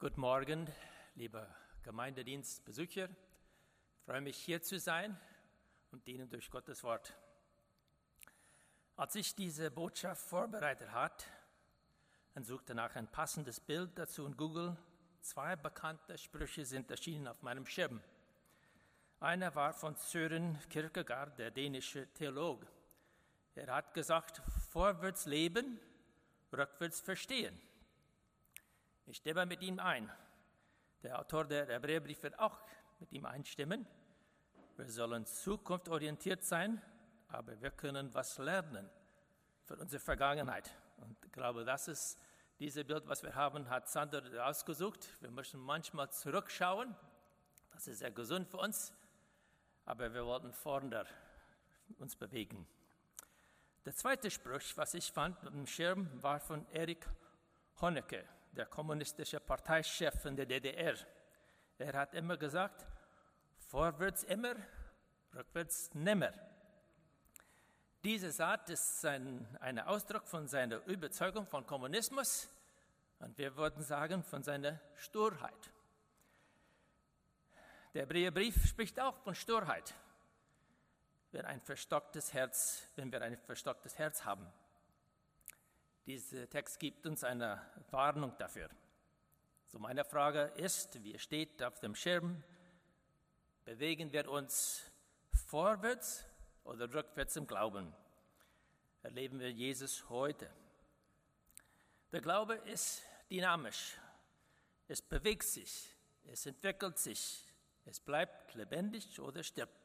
Guten Morgen, liebe Gemeindedienstbesucher. Ich freue mich, hier zu sein und dienen durch Gottes Wort. Als ich diese Botschaft vorbereitet hat und suchte nach ein passendes Bild dazu in Google, zwei bekannte Sprüche sind erschienen auf meinem Schirm. Einer war von Søren Kierkegaard, der dänische Theologe. Er hat gesagt, vorwärts leben, rückwärts verstehen. Ich stimme mit ihm ein. Der Autor der Hebräerbrief wird auch mit ihm einstimmen. Wir sollen zukunftsorientiert sein, aber wir können was lernen für unsere Vergangenheit. Und ich glaube, das ist dieses Bild, was wir haben, hat Sander ausgesucht. Wir müssen manchmal zurückschauen. Das ist sehr gesund für uns, aber wir wollten vorne uns bewegen. Der zweite Spruch, was ich fand im Schirm, war von Erich Honecker der kommunistische Parteichef in der DDR. Er hat immer gesagt, vorwärts immer, rückwärts nimmer. Diese Satz ist ein, ein Ausdruck von seiner Überzeugung von Kommunismus und wir würden sagen von seiner Sturheit. Der Hebräerbrief spricht auch von Sturheit, wenn, ein verstocktes Herz, wenn wir ein verstocktes Herz haben. Dieser Text gibt uns eine Warnung dafür. So meine Frage ist, wie steht auf dem Schirm, bewegen wir uns vorwärts oder rückwärts im Glauben? Erleben wir Jesus heute? Der Glaube ist dynamisch. Es bewegt sich, es entwickelt sich, es bleibt lebendig oder stirbt.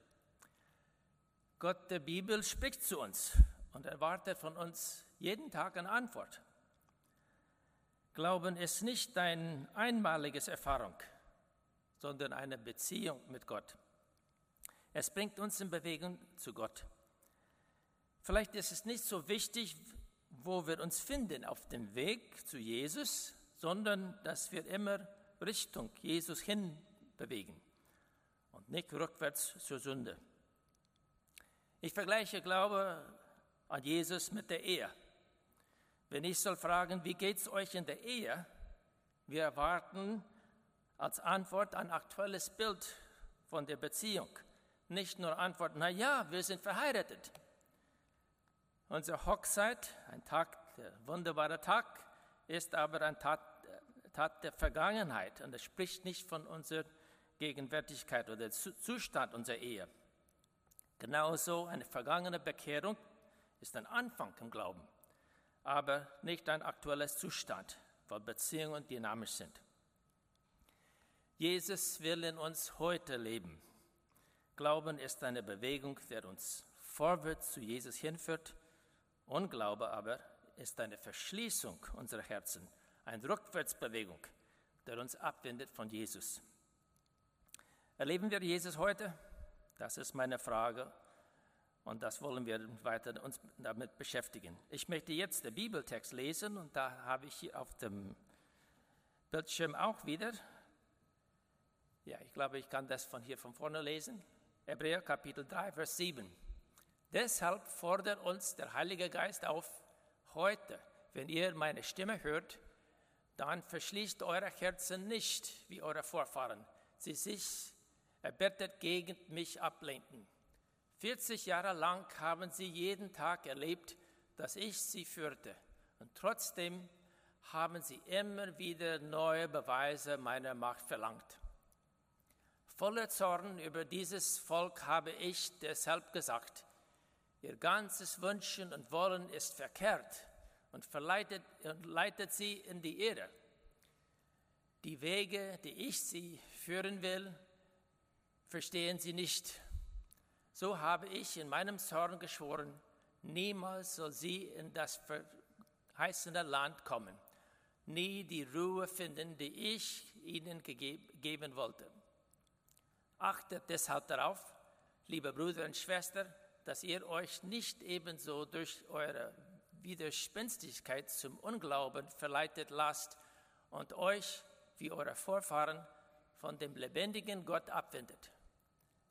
Gott der Bibel spricht zu uns und erwartet von uns jeden Tag eine Antwort. Glauben ist nicht eine einmalige Erfahrung, sondern eine Beziehung mit Gott. Es bringt uns in Bewegung zu Gott. Vielleicht ist es nicht so wichtig, wo wir uns finden auf dem Weg zu Jesus, sondern dass wir immer Richtung Jesus hin bewegen und nicht rückwärts zur Sünde. Ich vergleiche Glaube an Jesus mit der Ehe. Wenn ich soll fragen, wie geht es euch in der Ehe? Wir erwarten als Antwort ein aktuelles Bild von der Beziehung. Nicht nur Antwort, na ja, wir sind verheiratet. Unsere Hochzeit, ein Tag, der wunderbare Tag, ist aber ein Tat, Tat der Vergangenheit und es spricht nicht von unserer Gegenwärtigkeit oder Zustand unserer Ehe. Genauso eine vergangene Bekehrung ist ein Anfang im Glauben aber nicht ein aktuelles Zustand, weil Beziehungen dynamisch sind. Jesus will in uns heute leben. Glauben ist eine Bewegung, der uns vorwärts zu Jesus hinführt. Unglaube aber ist eine Verschließung unserer Herzen, eine Rückwärtsbewegung, der uns abwendet von Jesus. Erleben wir Jesus heute? Das ist meine Frage und das wollen wir weiter uns damit beschäftigen. Ich möchte jetzt den Bibeltext lesen und da habe ich hier auf dem Bildschirm auch wieder. Ja, ich glaube, ich kann das von hier von vorne lesen. Hebräer Kapitel 3, Vers 7. Deshalb fordert uns der Heilige Geist auf, heute, wenn ihr meine Stimme hört, dann verschließt eure Herzen nicht, wie eure Vorfahren, sie sich erbittet gegen mich ablehnten. 40 Jahre lang haben sie jeden Tag erlebt, dass ich sie führte. Und trotzdem haben sie immer wieder neue Beweise meiner Macht verlangt. Voller Zorn über dieses Volk habe ich deshalb gesagt, ihr ganzes Wünschen und Wollen ist verkehrt und verleitet und leitet sie in die Irre. Die Wege, die ich sie führen will, verstehen sie nicht so habe ich in meinem Zorn geschworen, niemals soll sie in das verheißene Land kommen, nie die Ruhe finden, die ich ihnen geben wollte. Achtet deshalb darauf, liebe Brüder und Schwestern, dass ihr euch nicht ebenso durch eure Widerspenstigkeit zum Unglauben verleitet lasst und euch, wie eure Vorfahren, von dem lebendigen Gott abwendet.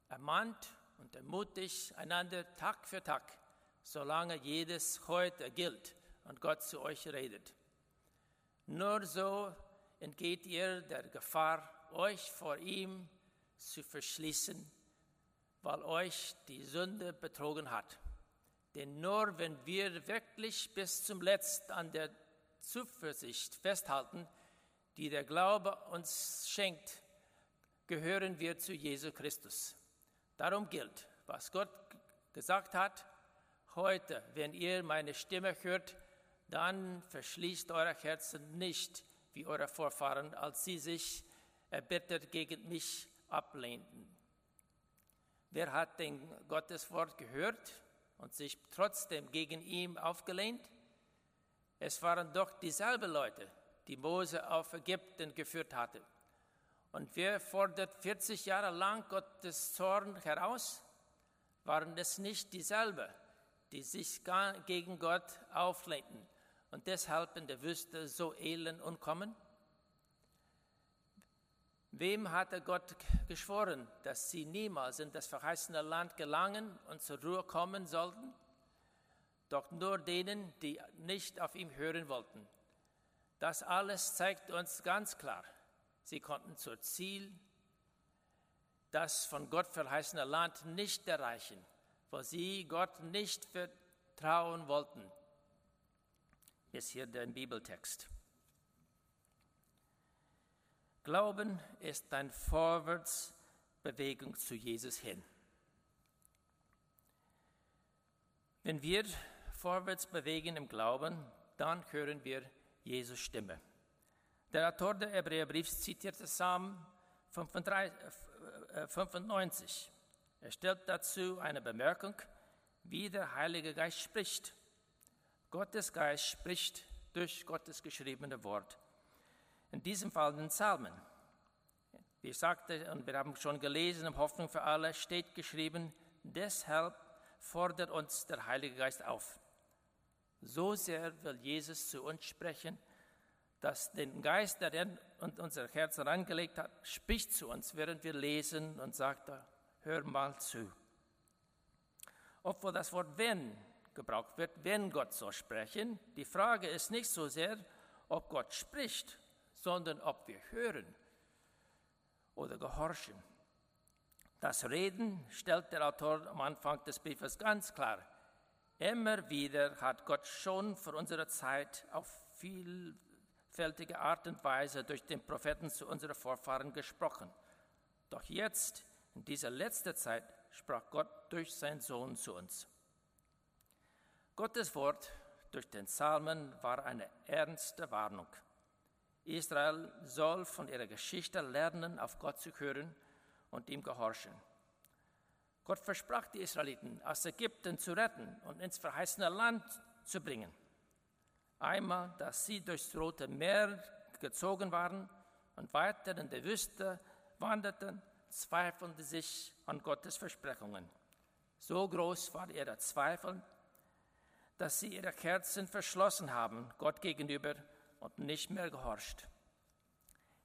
Ermahnt und ermutigt einander Tag für Tag, solange jedes heute gilt und Gott zu euch redet. Nur so entgeht ihr der Gefahr, euch vor ihm zu verschließen, weil euch die Sünde betrogen hat. Denn nur wenn wir wirklich bis zum Letzten an der Zuversicht festhalten, die der Glaube uns schenkt, gehören wir zu Jesu Christus. Darum gilt, was Gott gesagt hat, heute, wenn ihr meine Stimme hört, dann verschließt eure Herzen nicht, wie eure Vorfahren, als sie sich erbittert gegen mich ablehnten. Wer hat denn Gottes Wort gehört und sich trotzdem gegen ihn aufgelehnt? Es waren doch dieselben Leute, die Mose auf Ägypten geführt hatte. Und wer fordert 40 Jahre lang Gottes Zorn heraus? Waren es nicht dieselben, die sich gegen Gott auflehnten und deshalb in der Wüste so elend umkommen? Wem hatte Gott geschworen, dass sie niemals in das verheißene Land gelangen und zur Ruhe kommen sollten? Doch nur denen, die nicht auf ihn hören wollten. Das alles zeigt uns ganz klar, sie konnten zur Ziel, das von Gott verheißene Land nicht erreichen, wo sie Gott nicht vertrauen wollten. Ist hier der Bibeltext. Glauben ist eine Vorwärtsbewegung zu Jesus hin. Wenn wir vorwärts bewegen im Glauben, dann hören wir Jesus Stimme. Der Autor der Hebräerbriefs zitiert Psalm 95. Er stellt dazu eine Bemerkung, wie der Heilige Geist spricht. Gottes Geist spricht durch Gottes geschriebene Wort in diesem Fall den Psalmen. Wie ich sagte, und wir haben schon gelesen, in Hoffnung für alle steht geschrieben, deshalb fordert uns der Heilige Geist auf. So sehr will Jesus zu uns sprechen, dass den Geist, der er und unser Herz herangelegt hat, spricht zu uns, während wir lesen und sagt, hör mal zu. Obwohl das Wort wenn gebraucht wird, wenn Gott soll sprechen, die Frage ist nicht so sehr, ob Gott spricht, sondern ob wir hören oder gehorchen. Das Reden stellt der Autor am Anfang des Briefes ganz klar. Immer wieder hat Gott schon für unsere Zeit auf vielfältige Art und Weise durch den Propheten zu unseren Vorfahren gesprochen. Doch jetzt, in dieser letzten Zeit, sprach Gott durch seinen Sohn zu uns. Gottes Wort durch den Psalmen war eine ernste Warnung. Israel soll von ihrer Geschichte lernen, auf Gott zu hören und ihm gehorchen. Gott versprach die Israeliten, aus Ägypten zu retten und ins verheißene Land zu bringen. Einmal, dass sie durchs Rote Meer gezogen waren und weiter in der Wüste wanderten, zweifelten sich an Gottes Versprechungen. So groß war ihr Zweifel, dass sie ihre Herzen verschlossen haben Gott gegenüber und nicht mehr gehorcht.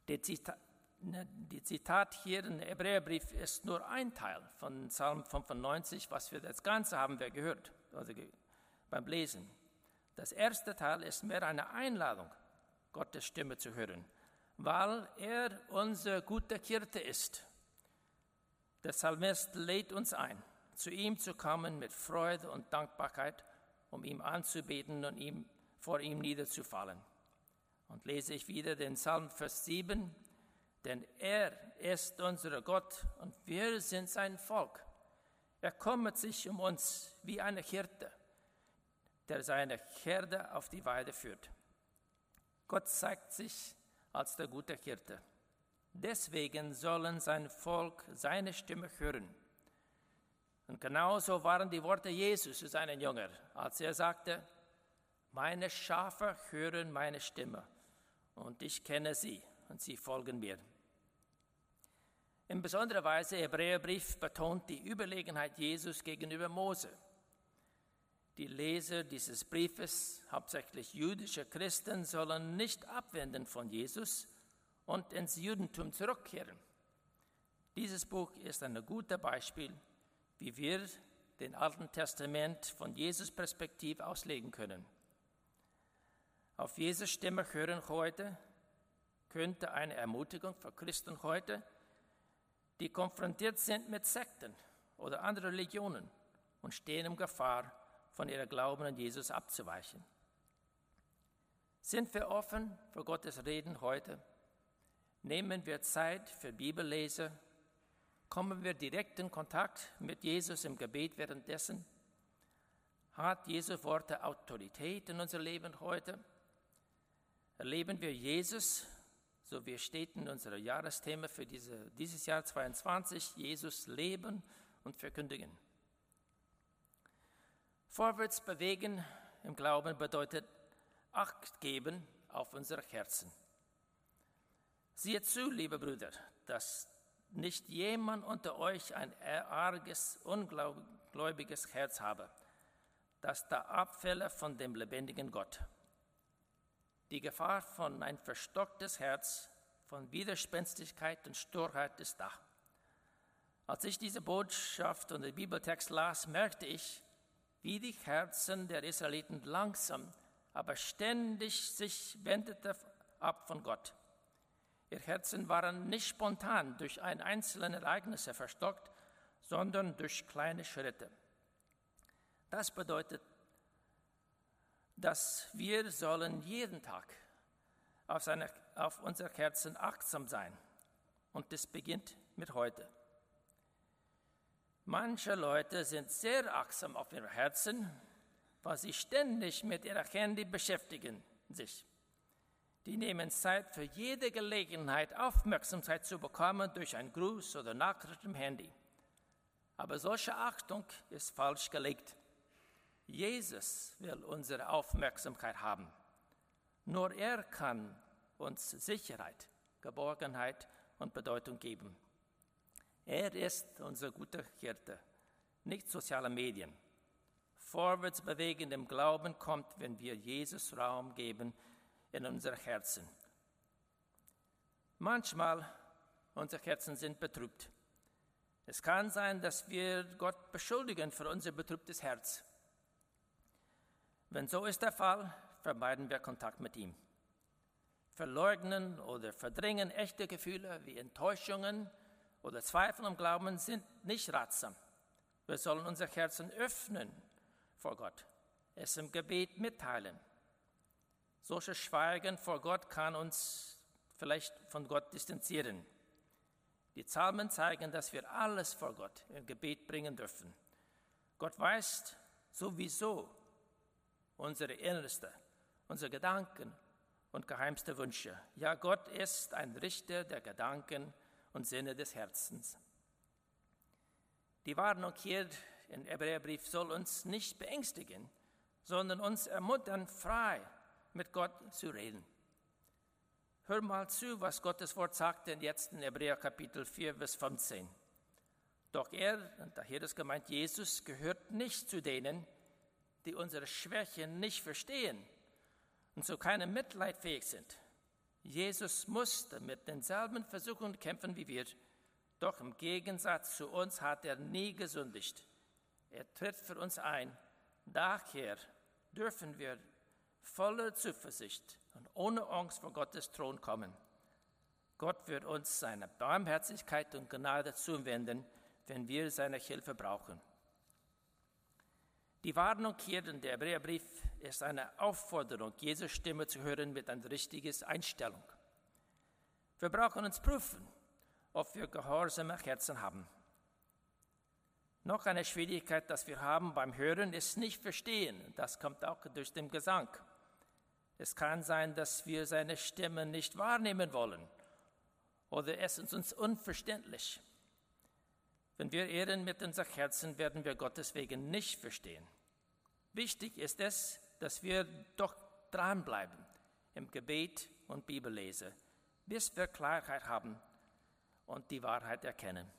Die Zitat, ne, die Zitat hier im Hebräerbrief ist nur ein Teil von Psalm 95, was wir das Ganze haben wir gehört also beim Lesen. Das erste Teil ist mehr eine Einladung, Gottes Stimme zu hören, weil er unser guter Hirte ist. Der Psalmist lädt uns ein, zu ihm zu kommen mit Freude und Dankbarkeit, um ihm anzubeten und ihm, vor ihm niederzufallen. Und lese ich wieder den Psalm Vers 7, denn er ist unser Gott und wir sind sein Volk. Er kümmert sich um uns wie eine Hirte, der seine Herde auf die Weide führt. Gott zeigt sich als der gute Hirte. Deswegen sollen sein Volk seine Stimme hören. Und genauso waren die Worte Jesus zu seinen Jüngern, als er sagte, meine Schafe hören meine Stimme und ich kenne sie und sie folgen mir. In besonderer Weise Hebräerbrief betont die Überlegenheit Jesus gegenüber Mose. Die Leser dieses Briefes, hauptsächlich jüdische Christen, sollen nicht abwenden von Jesus und ins Judentum zurückkehren. Dieses Buch ist ein gutes Beispiel, wie wir den Alten Testament von Jesus Perspektive auslegen können. Auf Jesus Stimme hören heute, könnte eine Ermutigung für Christen heute, die konfrontiert sind mit Sekten oder anderen Religionen und stehen in Gefahr, von ihrem Glauben an Jesus abzuweichen. Sind wir offen für Gottes Reden heute? Nehmen wir Zeit für Bibellese? Kommen wir direkt in Kontakt mit Jesus im Gebet währenddessen? Hat Jesu Worte Autorität in unser Leben heute? Erleben wir Jesus, so wie es steht in unserem Jahresthema für diese, dieses Jahr 22, Jesus leben und verkündigen? Vorwärts bewegen im Glauben bedeutet Acht geben auf unsere Herzen. Sieht zu, liebe Brüder, dass nicht jemand unter euch ein arges, ungläubiges Herz habe, das da abfälle von dem lebendigen Gott. Die Gefahr von ein verstocktes Herz, von Widerspenstigkeit und Sturheit ist da. Als ich diese Botschaft und den Bibeltext las, merkte ich, wie die Herzen der Israeliten langsam, aber ständig sich wendete ab von Gott. Ihr Herzen waren nicht spontan durch ein einzelne Ereignisse verstockt, sondern durch kleine Schritte. Das bedeutet, dass wir sollen jeden Tag auf, auf unser Herzen achtsam sein. Und das beginnt mit heute. Manche Leute sind sehr achtsam auf ihr Herzen, weil sie ständig mit ihrer Handy beschäftigen sich. Die nehmen Zeit für jede Gelegenheit, Aufmerksamkeit zu bekommen durch einen Gruß oder Nachricht im Handy. Aber solche Achtung ist falsch gelegt. Jesus will unsere Aufmerksamkeit haben. Nur er kann uns Sicherheit, Geborgenheit und Bedeutung geben. Er ist unser guter Hirte, nicht soziale Medien. Vorwärts bewegen im Glauben kommt, wenn wir Jesus Raum geben in unser Herzen. Manchmal unsere Herzen sind betrübt. Es kann sein, dass wir Gott beschuldigen für unser betrübtes Herz. Wenn so ist der Fall, vermeiden wir Kontakt mit ihm. Verleugnen oder verdrängen echte Gefühle wie Enttäuschungen, oder Zweifel am Glauben sind nicht ratsam. Wir sollen unser Herzen öffnen vor Gott, es im Gebet mitteilen. Solches Schweigen vor Gott kann uns vielleicht von Gott distanzieren. Die Psalmen zeigen, dass wir alles vor Gott im Gebet bringen dürfen. Gott weiß sowieso unsere Innerste, unsere Gedanken und geheimste Wünsche. Ja, Gott ist ein Richter der Gedanken und Sinne des Herzens. Die Warnung hier im Hebräerbrief soll uns nicht beängstigen, sondern uns ermuntern, frei mit Gott zu reden. Hör mal zu, was Gottes Wort sagt denn jetzt in Hebräer Kapitel 4, Vers 15. Doch er, und daher ist gemeint, Jesus gehört nicht zu denen, die unsere Schwächen nicht verstehen und so keinem Mitleid fähig sind. Jesus musste mit denselben Versuchungen kämpfen wie wir, doch im Gegensatz zu uns hat er nie gesündigt. Er tritt für uns ein. Daher dürfen wir voller Zuversicht und ohne Angst vor Gottes Thron kommen. Gott wird uns seine Barmherzigkeit und Gnade zuwenden, wenn wir seine Hilfe brauchen. Die Warnung hier in der Hebräerbrief ist eine Aufforderung, Jesu Stimme zu hören mit einer richtigen Einstellung. Wir brauchen uns prüfen, ob wir gehorsame Herzen haben. Noch eine Schwierigkeit, dass wir haben beim Hören, ist nicht verstehen. Das kommt auch durch den Gesang. Es kann sein, dass wir seine Stimme nicht wahrnehmen wollen oder es ist uns unverständlich. Wenn wir ehren mit unserem Herzen, werden wir Gottes Wegen nicht verstehen. Wichtig ist es, dass wir doch dranbleiben im Gebet und Bibellese, bis wir Klarheit haben und die Wahrheit erkennen.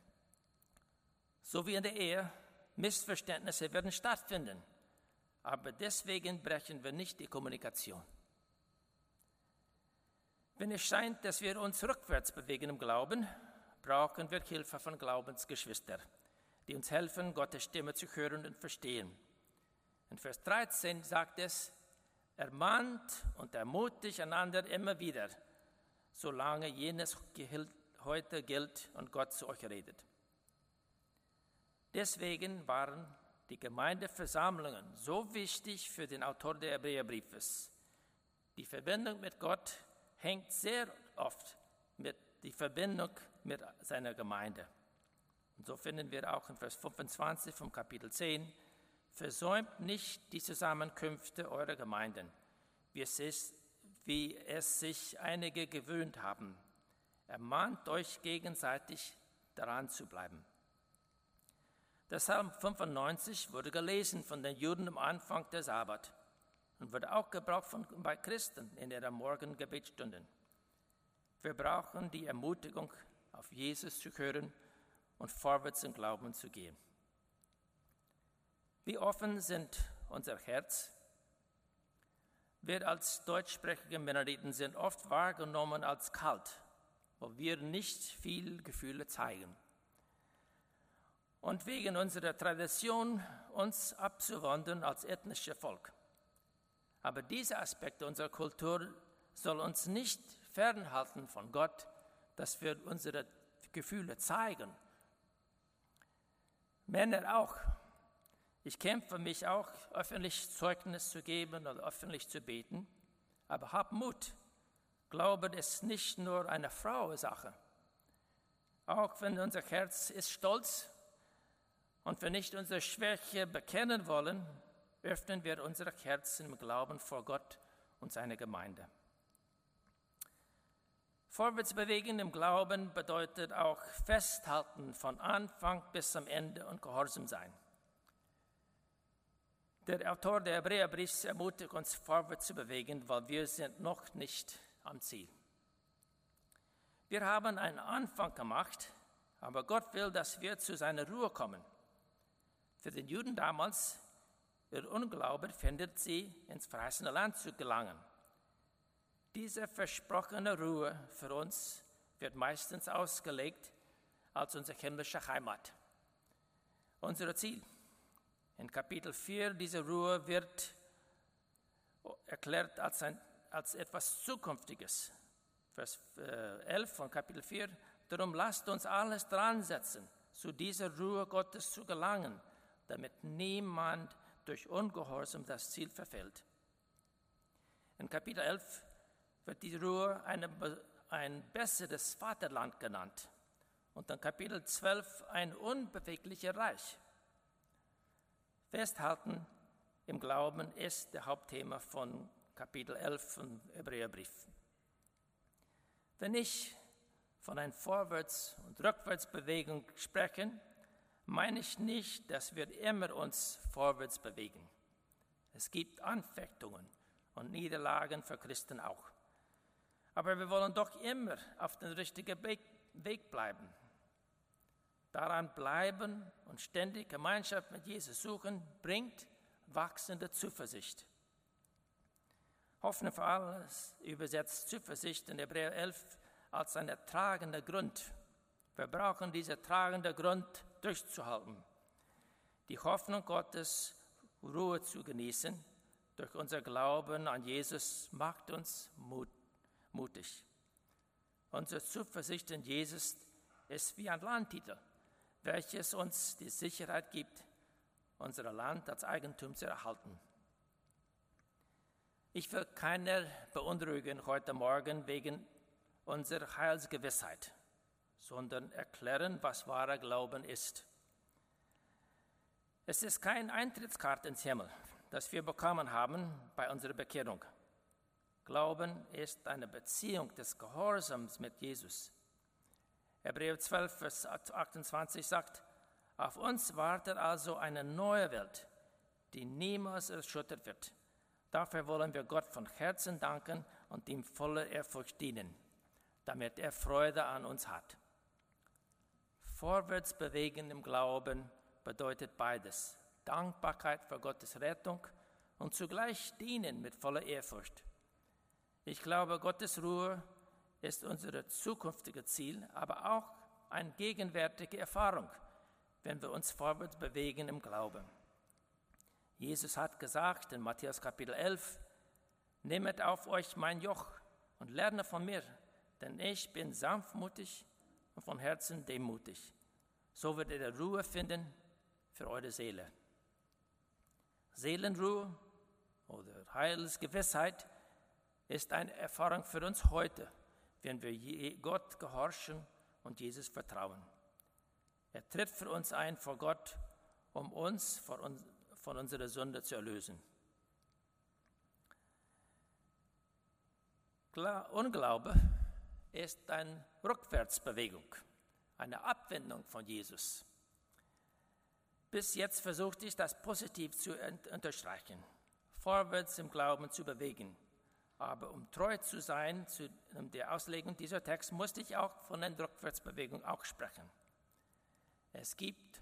So wie in der Ehe, Missverständnisse werden stattfinden, aber deswegen brechen wir nicht die Kommunikation. Wenn es scheint, dass wir uns rückwärts bewegen im Glauben, brauchen wir Hilfe von Glaubensgeschwistern, die uns helfen, Gottes Stimme zu hören und verstehen. In Vers 13 sagt es, ermahnt und ermutigt einander immer wieder, solange jenes heute gilt und Gott zu euch redet. Deswegen waren die Gemeindeversammlungen so wichtig für den Autor der Hebräerbriefes. Die Verbindung mit Gott hängt sehr oft mit der Verbindung mit seiner Gemeinde. Und so finden wir auch in Vers 25 vom Kapitel 10, versäumt nicht die Zusammenkünfte eurer Gemeinden, wie es, ist, wie es sich einige gewöhnt haben. Ermahnt euch gegenseitig daran zu bleiben. Der Psalm 95 wurde gelesen von den Juden am Anfang der Sabbat und wird auch gebraucht von, bei Christen in ihrer Morgengebetsstunden. Wir brauchen die Ermutigung, auf Jesus zu hören und vorwärts im Glauben zu gehen. Wie offen sind unser Herz? Wir als deutschsprachige Mennoniten sind oft wahrgenommen als kalt, wo wir nicht viel Gefühle zeigen und wegen unserer Tradition uns abzuwandern als ethnisches Volk. Aber dieser Aspekt unserer Kultur soll uns nicht fernhalten von Gott, dass wir unsere Gefühle zeigen. Männer auch. Ich kämpfe mich auch, öffentlich Zeugnis zu geben oder öffentlich zu beten. Aber hab Mut. Glaube, es ist nicht nur eine Frauensache. Auch wenn unser Herz ist stolz und wir nicht unsere Schwäche bekennen wollen, öffnen wir unsere Herzen im Glauben vor Gott und seine Gemeinde. Vorwärts bewegen im Glauben bedeutet auch festhalten von Anfang bis zum Ende und gehorsam sein. Der Autor der Hebräerbriefs ermutigt uns, vorwärts zu bewegen, weil wir sind noch nicht am Ziel. Wir haben einen Anfang gemacht, aber Gott will, dass wir zu seiner Ruhe kommen. Für den Juden damals, ihr Unglaube findet sie ins verheißene Land zu gelangen. Diese versprochene Ruhe für uns wird meistens ausgelegt als unsere himmlische Heimat. Unser Ziel. In Kapitel 4 diese Ruhe wird erklärt als, ein, als etwas Zukünftiges. Vers 11 äh, von Kapitel 4. Darum lasst uns alles dran setzen, zu dieser Ruhe Gottes zu gelangen, damit niemand durch Ungehorsam das Ziel verfällt. In Kapitel 11 wird die Ruhe eine, ein besseres Vaterland genannt und in Kapitel 12 ein unbewegliches Reich. Festhalten im Glauben ist der Hauptthema von Kapitel 11 vom Hebräerbrief. Wenn ich von einer Vorwärts- und Rückwärtsbewegung spreche, meine ich nicht, dass wir immer uns vorwärts bewegen. Es gibt Anfechtungen und Niederlagen für Christen auch. Aber wir wollen doch immer auf dem richtigen Weg bleiben. Daran bleiben und ständig Gemeinschaft mit Jesus suchen, bringt wachsende Zuversicht. Hoffnung für alles übersetzt Zuversicht in Hebräer 11 als ein tragender Grund. Wir brauchen diesen tragenden Grund durchzuhalten. Die Hoffnung Gottes, Ruhe zu genießen, durch unser Glauben an Jesus macht uns Mut, mutig. Unsere Zuversicht in Jesus ist wie ein Landtitel, welches uns die Sicherheit gibt, unser Land als Eigentum zu erhalten. Ich will keiner beunruhigen heute Morgen wegen unserer Heilsgewissheit sondern erklären, was wahrer Glauben ist. Es ist kein Eintrittskarte ins Himmel, das wir bekommen haben bei unserer Bekehrung. Glauben ist eine Beziehung des Gehorsams mit Jesus. Hebräer 12, Vers 28 sagt, auf uns wartet also eine neue Welt, die niemals erschüttert wird. Dafür wollen wir Gott von Herzen danken und ihm voller Ehrfurcht dienen, damit er Freude an uns hat. Vorwärts bewegen im Glauben bedeutet beides. Dankbarkeit für Gottes Rettung und zugleich dienen mit voller Ehrfurcht. Ich glaube, Gottes Ruhe ist unser zukünftiges Ziel, aber auch eine gegenwärtige Erfahrung, wenn wir uns vorwärts bewegen im Glauben. Jesus hat gesagt in Matthäus Kapitel 11, Nehmet auf euch mein Joch und lerne von mir, denn ich bin sanftmutig und von Herzen demutig. So werdet ihr Ruhe finden für eure Seele. Seelenruhe oder Heilsgewissheit ist eine Erfahrung für uns heute, wenn wir Gott gehorchen und Jesus vertrauen. Er tritt für uns ein vor Gott, um uns von unserer Sünde zu erlösen. Unglaube ist eine Rückwärtsbewegung, eine Abwendung von Jesus. Bis jetzt versuchte ich, das positiv zu unterstreichen, vorwärts im Glauben zu bewegen. Aber um treu zu sein zu der Auslegung dieser Text, musste ich auch von einer Rückwärtsbewegung auch sprechen. Es gibt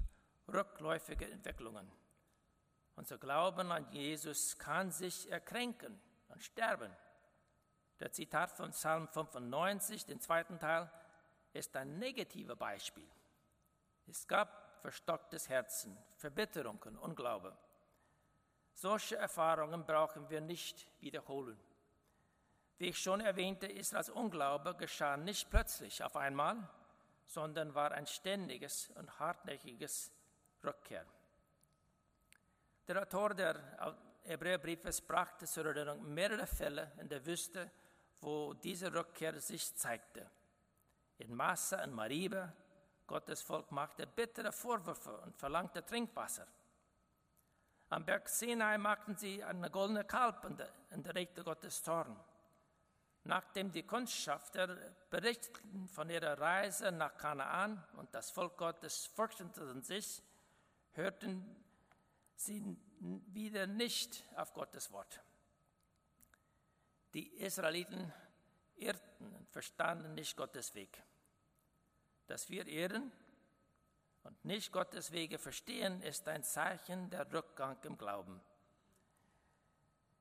rückläufige Entwicklungen. Unser Glauben an Jesus kann sich erkränken und sterben. Der Zitat von Psalm 95, den zweiten Teil, ist ein negatives Beispiel. Es gab verstocktes Herzen, Verbitterungen, Unglaube. Solche Erfahrungen brauchen wir nicht wiederholen. Wie ich schon erwähnte, Israels Unglaube geschah nicht plötzlich auf einmal, sondern war ein ständiges und hartnäckiges Rückkehr. Der Autor der Hebräerbriefes brachte zur Erinnerung mehrere Fälle in der Wüste, wo diese Rückkehr sich zeigte. In Massa und Mariba, Gottes Volk machte bittere Vorwürfe und verlangte Trinkwasser. Am Berg Sinai machten sie eine goldene Kalb und erregte Gottes Zorn. Nachdem die Kundschafter berichteten von ihrer Reise nach Kanaan und das Volk Gottes fürchteten sich, hörten sie wieder nicht auf Gottes Wort. Die Israeliten irrten und verstanden nicht Gottes Weg. Dass wir irren und nicht Gottes Wege verstehen, ist ein Zeichen der Rückgang im Glauben.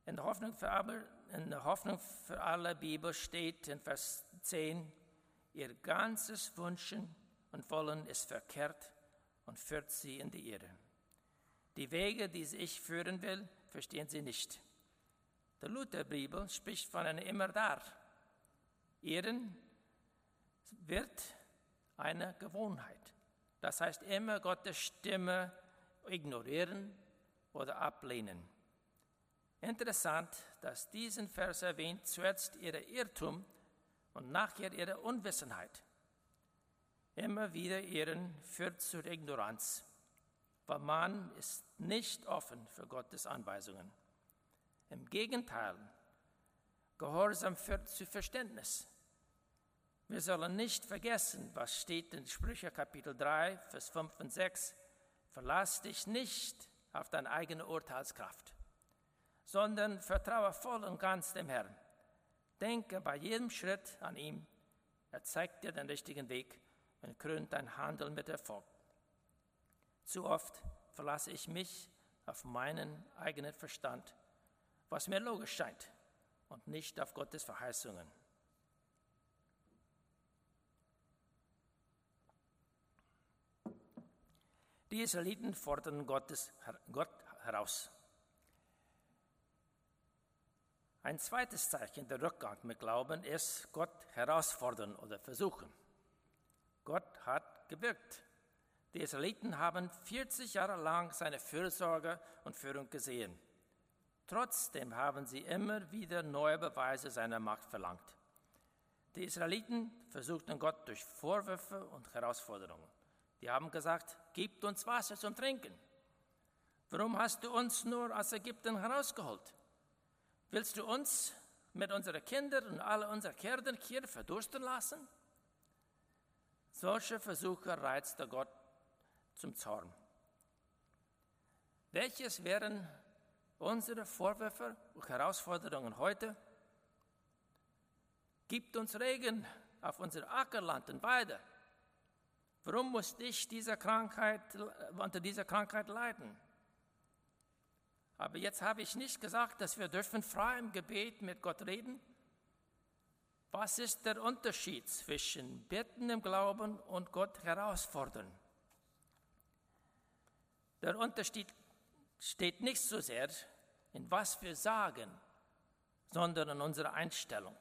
In der Hoffnung für alle, in der Hoffnung für alle Bibel steht in Vers 10, ihr ganzes Wünschen und Wollen ist verkehrt und führt sie in die Irre. Die Wege, die ich führen will, verstehen sie nicht. Der Lutherbibel spricht von einem immer da. Irren wird eine Gewohnheit. Das heißt immer Gottes Stimme ignorieren oder ablehnen. Interessant, dass diesen Vers erwähnt zuerst ihre Irrtum und nachher ihre Unwissenheit. Immer wieder Irren führt zur Ignoranz, weil man ist nicht offen für Gottes Anweisungen. Im Gegenteil, Gehorsam führt zu Verständnis. Wir sollen nicht vergessen, was steht in Sprüche Kapitel 3, Vers 5 und 6. Verlass dich nicht auf deine eigene Urteilskraft sondern vertraue voll und ganz dem Herrn. Denke bei jedem Schritt an ihn. Er zeigt dir den richtigen Weg und krönt dein Handeln mit Erfolg. Zu oft verlasse ich mich auf meinen eigenen Verstand, was mir logisch scheint, und nicht auf Gottes Verheißungen. Die Israeliten fordern Gottes, Gott heraus. Ein zweites Zeichen der Rückgang mit Glauben ist Gott herausfordern oder versuchen. Gott hat gewirkt. Die Israeliten haben 40 Jahre lang seine Fürsorge und Führung gesehen. Trotzdem haben sie immer wieder neue Beweise seiner Macht verlangt. Die Israeliten versuchten Gott durch Vorwürfe und Herausforderungen. Die haben gesagt, gib uns Wasser zum Trinken. Warum hast du uns nur aus Ägypten herausgeholt? Willst du uns mit unseren Kindern und alle unsere Kerden hier verdursten lassen? Solche Versuche reizte Gott zum Zorn. Welches wären unsere Vorwürfe und Herausforderungen heute? Gibt uns Regen auf unser Ackerland und Weide. Warum muss ich dieser Krankheit, unter dieser Krankheit leiden? Aber jetzt habe ich nicht gesagt, dass wir dürfen frei im Gebet mit Gott reden. Was ist der Unterschied zwischen Bitten im Glauben und Gott herausfordern? Der Unterschied steht nicht so sehr in was wir sagen, sondern in unserer Einstellung.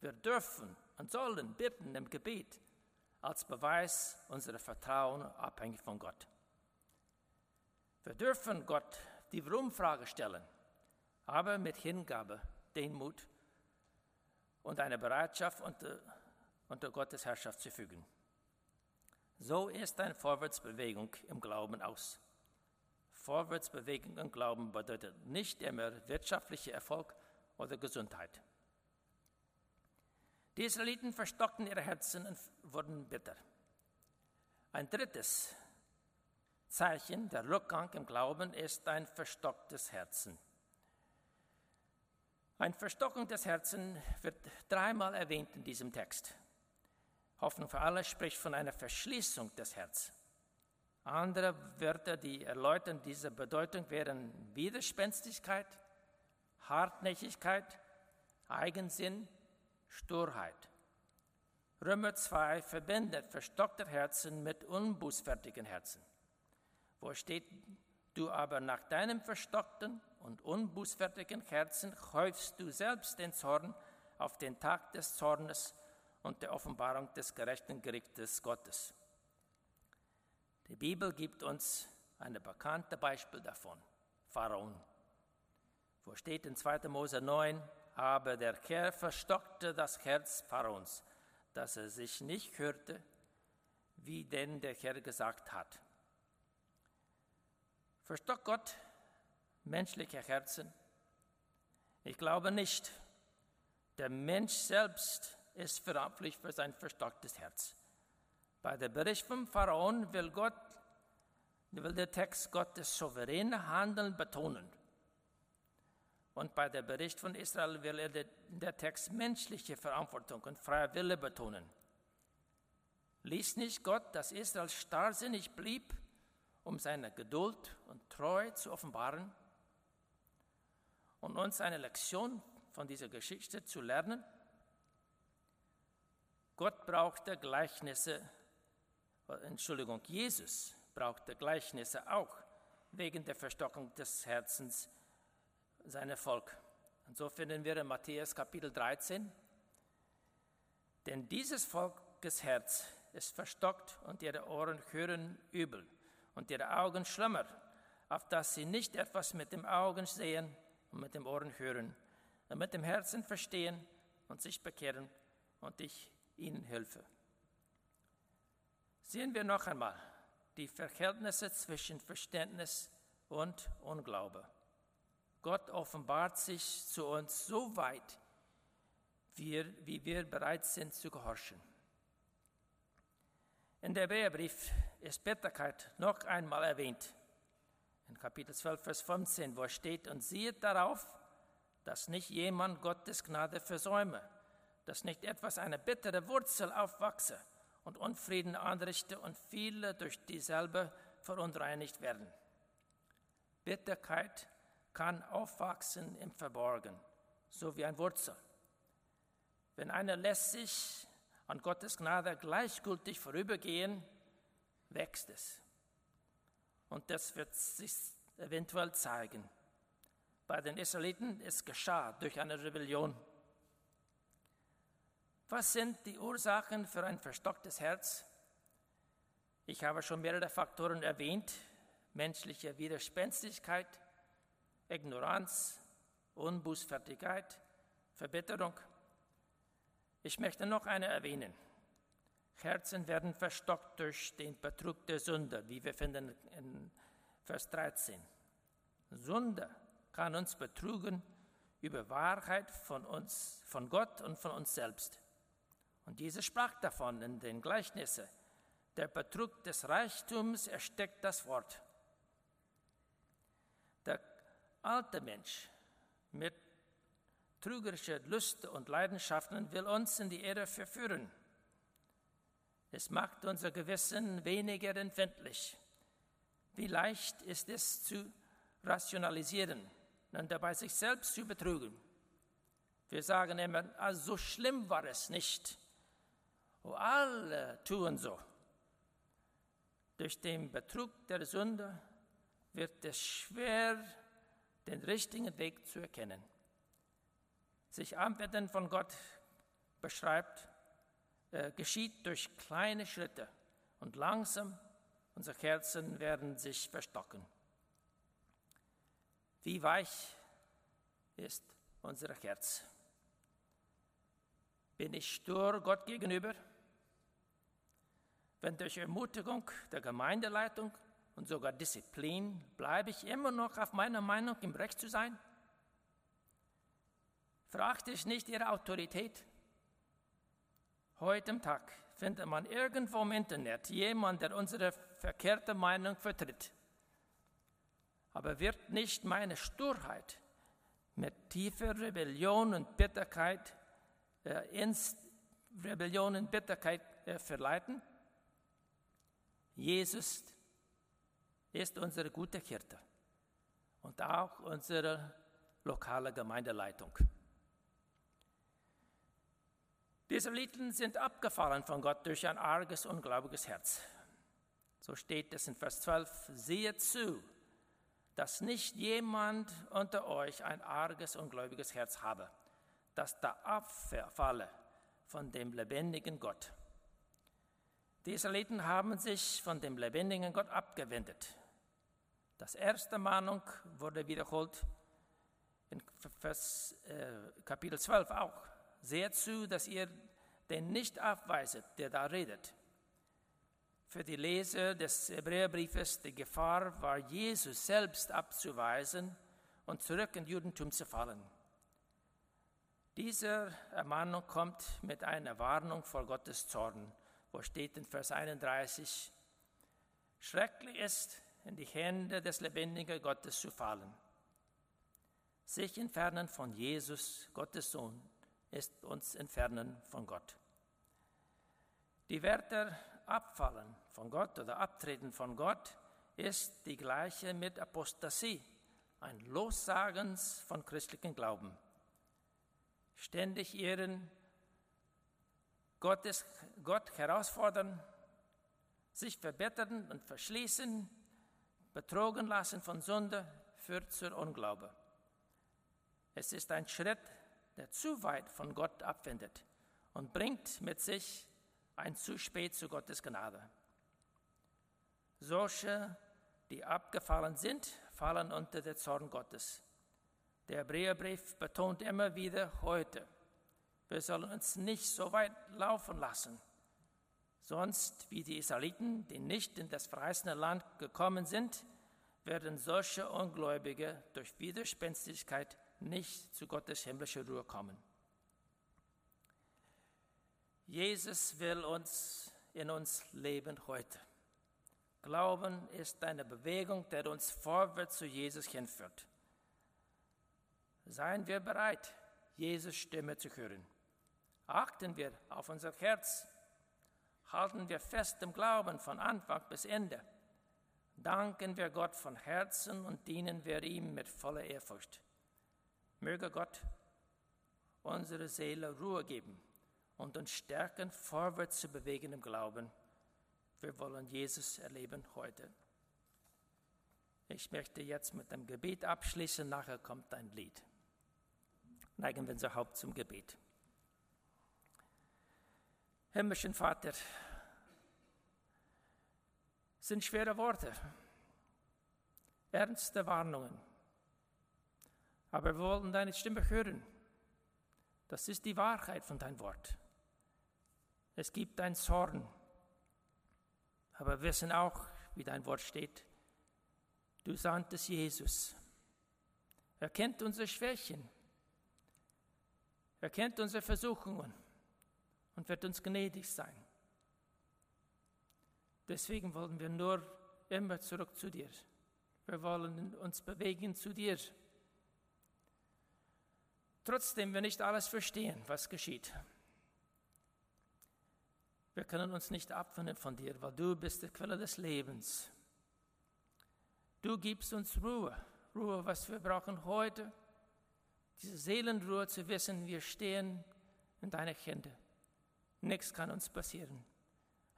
Wir dürfen und sollen bitten im Gebet als Beweis unserer Vertrauen abhängig von Gott. Wir dürfen Gott die Warum-Frage stellen, aber mit Hingabe, Demut und einer Bereitschaft, unter, unter Gottes Herrschaft zu fügen. So ist eine Vorwärtsbewegung im Glauben aus. Vorwärtsbewegung im Glauben bedeutet nicht immer wirtschaftlicher Erfolg oder Gesundheit. Die Israeliten verstockten ihre Herzen und wurden bitter. Ein drittes Zeichen der Rückgang im Glauben ist ein verstocktes Herzen. Ein Verstockung des Herzens wird dreimal erwähnt in diesem Text. Hoffnung für alle spricht von einer Verschließung des Herzens. Andere Wörter, die erläutern diese Bedeutung, wären Widerspenstigkeit, Hartnäckigkeit, Eigensinn, Sturheit. Römer 2 verbindet verstockte Herzen mit unbußfertigen Herzen. Wo steht, du aber nach deinem verstockten und unbußfertigen Herzen häufst du selbst den Zorn auf den Tag des Zornes und der Offenbarung des gerechten Gerichtes Gottes. Die Bibel gibt uns ein bekanntes Beispiel davon, Pharaon. Wo steht in 2. Mose 9, aber der Herr verstockte das Herz Pharaons, dass er sich nicht hörte, wie denn der Herr gesagt hat. Verstockt Gott menschliche Herzen? Ich glaube nicht. Der Mensch selbst ist verantwortlich für sein verstocktes Herz. Bei der Bericht vom Pharaon will Gott, will der Text Gottes souveräne Handeln betonen. Und bei der Bericht von Israel will er der Text menschliche Verantwortung und freie Wille betonen. Ließ nicht Gott, dass Israel starrsinnig blieb, um seine Geduld und Treue zu offenbaren und uns eine Lektion von dieser Geschichte zu lernen? Gott brauchte Gleichnisse, Entschuldigung, Jesus brauchte Gleichnisse auch wegen der Verstockung des Herzens seiner Volk. Und so finden wir in Matthäus Kapitel 13, denn dieses Volkes Herz ist verstockt und ihre Ohren hören übel und ihre Augen schlimmer, auf dass sie nicht etwas mit den Augen sehen und mit den Ohren hören und mit dem Herzen verstehen und sich bekehren und ich ihnen helfe. Sehen wir noch einmal die Verhältnisse zwischen Verständnis und Unglaube. Gott offenbart sich zu uns so weit, wie, wir bereit sind zu gehorchen. In der Hebräerbrief ist Bitterkeit noch einmal erwähnt. In Kapitel 12, Vers 15, wo steht, und sieht darauf, dass nicht jemand Gottes Gnade versäume, dass nicht etwas eine bittere Wurzel aufwachse und Unfrieden anrichte und viele durch dieselbe verunreinigt werden. Bitterkeit kann aufwachsen im Verborgen, so wie ein Wurzel. Wenn einer lässt sich an Gottes Gnade gleichgültig vorübergehen, wächst es. Und das wird sich eventuell zeigen. Bei den Israeliten es geschah durch eine Rebellion. Was sind die Ursachen für ein verstocktes Herz? Ich habe schon mehrere Faktoren erwähnt. Menschliche Widerspenstigkeit, Ignoranz, Unbußfertigkeit, Verbitterung. Ich möchte noch eine erwähnen. Herzen werden verstockt durch den Betrug der Sünde, wie wir finden in Vers 13. Sünde kann uns betrügen über Wahrheit von uns, von Gott und von uns selbst. Und diese sprach davon in den Gleichnissen. Der Betrug des Reichtums ersteckt das Wort. Der alte Mensch mit trügerischen Lüste und Leidenschaften will uns in die Erde verführen. Es macht unser Gewissen weniger empfindlich. Wie leicht ist es zu rationalisieren und dabei sich selbst zu betrügen. Wir sagen immer, also so schlimm war es nicht. Oh, alle tun so. Durch den Betrug der Sünde wird es schwer, den richtigen Weg zu erkennen. Sich anwenden von Gott beschreibt, äh, geschieht durch kleine Schritte und langsam unsere Herzen werden sich verstocken. Wie weich ist unser Herz? Bin ich stur Gott gegenüber? Wenn durch Ermutigung der Gemeindeleitung und sogar Disziplin bleibe ich immer noch auf meiner Meinung im Recht zu sein? Verachte ich nicht ihre Autorität? Heute Tag findet man irgendwo im Internet jemand, der unsere verkehrte Meinung vertritt. Aber wird nicht meine Sturheit mit tiefer Rebellion und Bitterkeit äh, ins Rebellion und Bitterkeit äh, verleiten? Jesus ist unsere gute Hirte und auch unsere lokale Gemeindeleitung. Die Israeliten sind abgefallen von Gott durch ein arges, ungläubiges Herz. So steht es in Vers 12, siehe zu, dass nicht jemand unter euch ein arges, ungläubiges Herz habe, das da abfalle von dem lebendigen Gott. Die Israeliten haben sich von dem lebendigen Gott abgewendet. Das erste Mahnung wurde wiederholt in Vers, äh, Kapitel 12 auch. Seht zu, dass ihr den nicht abweiset, der da redet. Für die Leser des Hebräerbriefes die Gefahr war, Jesus selbst abzuweisen und zurück in Judentum zu fallen. Diese Ermahnung kommt mit einer Warnung vor Gottes Zorn, wo steht in Vers 31, schrecklich ist, in die Hände des lebendigen Gottes zu fallen. Sich entfernen von Jesus, Gottes Sohn, ist uns entfernen von Gott. Die Wörter abfallen von Gott oder abtreten von Gott ist die gleiche mit Apostasie, ein Lossagens von christlichem Glauben. Ständig ihren Gottes, Gott herausfordern, sich verbessern und verschließen, betrogen lassen von Sünde, führt zur Unglaube. Es ist ein Schritt, der zu weit von Gott abwendet und bringt mit sich ein zu spät zu Gottes Gnade. Solche, die abgefallen sind, fallen unter den Zorn Gottes. Der Hebräerbrief betont immer wieder heute, wir sollen uns nicht so weit laufen lassen, sonst wie die Israeliten, die nicht in das verheißene Land gekommen sind, werden solche Ungläubige durch Widerspenstigkeit nicht zu Gottes himmlischer Ruhe kommen. Jesus will uns in uns leben heute. Glauben ist eine Bewegung, der uns vorwärts zu Jesus hinführt. Seien wir bereit, Jesus Stimme zu hören. Achten wir auf unser Herz. Halten wir fest im Glauben von Anfang bis Ende. Danken wir Gott von Herzen und dienen wir ihm mit voller Ehrfurcht. Möge Gott unsere Seele Ruhe geben und uns stärken, vorwärts zu bewegen im Glauben. Wir wollen Jesus erleben heute. Ich möchte jetzt mit dem Gebet abschließen, nachher kommt ein Lied. Neigen wir unser Haupt zum Gebet. Himmlischen Vater, sind schwere Worte, ernste Warnungen aber wir wollen deine Stimme hören. Das ist die Wahrheit von dein Wort. Es gibt ein Zorn, aber wir wissen auch, wie dein Wort steht. Du sandtest Jesus. Er kennt unsere Schwächen. Er kennt unsere Versuchungen und wird uns gnädig sein. Deswegen wollen wir nur immer zurück zu dir. Wir wollen uns bewegen zu dir Trotzdem wir nicht alles verstehen, was geschieht. Wir können uns nicht abwenden von dir, weil du bist die Quelle des Lebens. Du gibst uns Ruhe, Ruhe, was wir brauchen heute, diese Seelenruhe zu wissen, wir stehen in deiner Hände. Nichts kann uns passieren.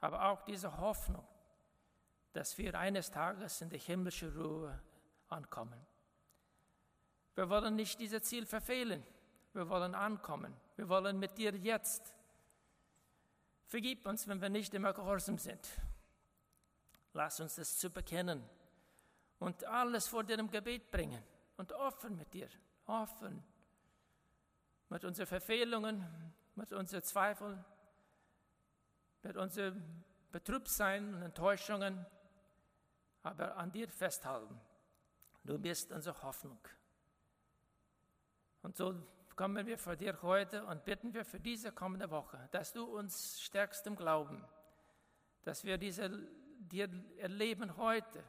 Aber auch diese Hoffnung, dass wir eines Tages in die himmlische Ruhe ankommen. Wir wollen nicht dieses Ziel verfehlen. Wir wollen ankommen. Wir wollen mit dir jetzt Vergib uns, wenn wir nicht immer gehorsam sind. Lass uns das zu bekennen und alles vor dir im Gebet bringen und offen mit dir, offen mit unseren Verfehlungen, mit unseren Zweifeln, mit unseren Betrübsein und Enttäuschungen, aber an dir festhalten. Du bist unsere Hoffnung. Und so kommen wir vor dir heute und bitten wir für diese kommende Woche, dass du uns stärkst im Glauben, dass wir diese dir erleben heute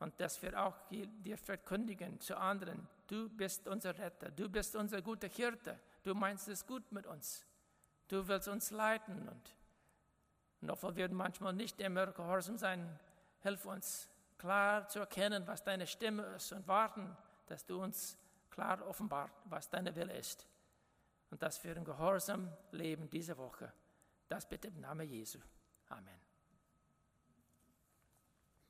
und dass wir auch dir verkündigen zu anderen, du bist unser Retter, du bist unser guter Hirte, du meinst es gut mit uns, du willst uns leiten und, und obwohl wir manchmal nicht immer gehorsam sein, hilf uns klar zu erkennen, was deine Stimme ist und warten, dass du uns klar offenbart, was deine Wille ist. Und dass wir im Gehorsam leben diese Woche. Das bitte im Namen Jesu. Amen.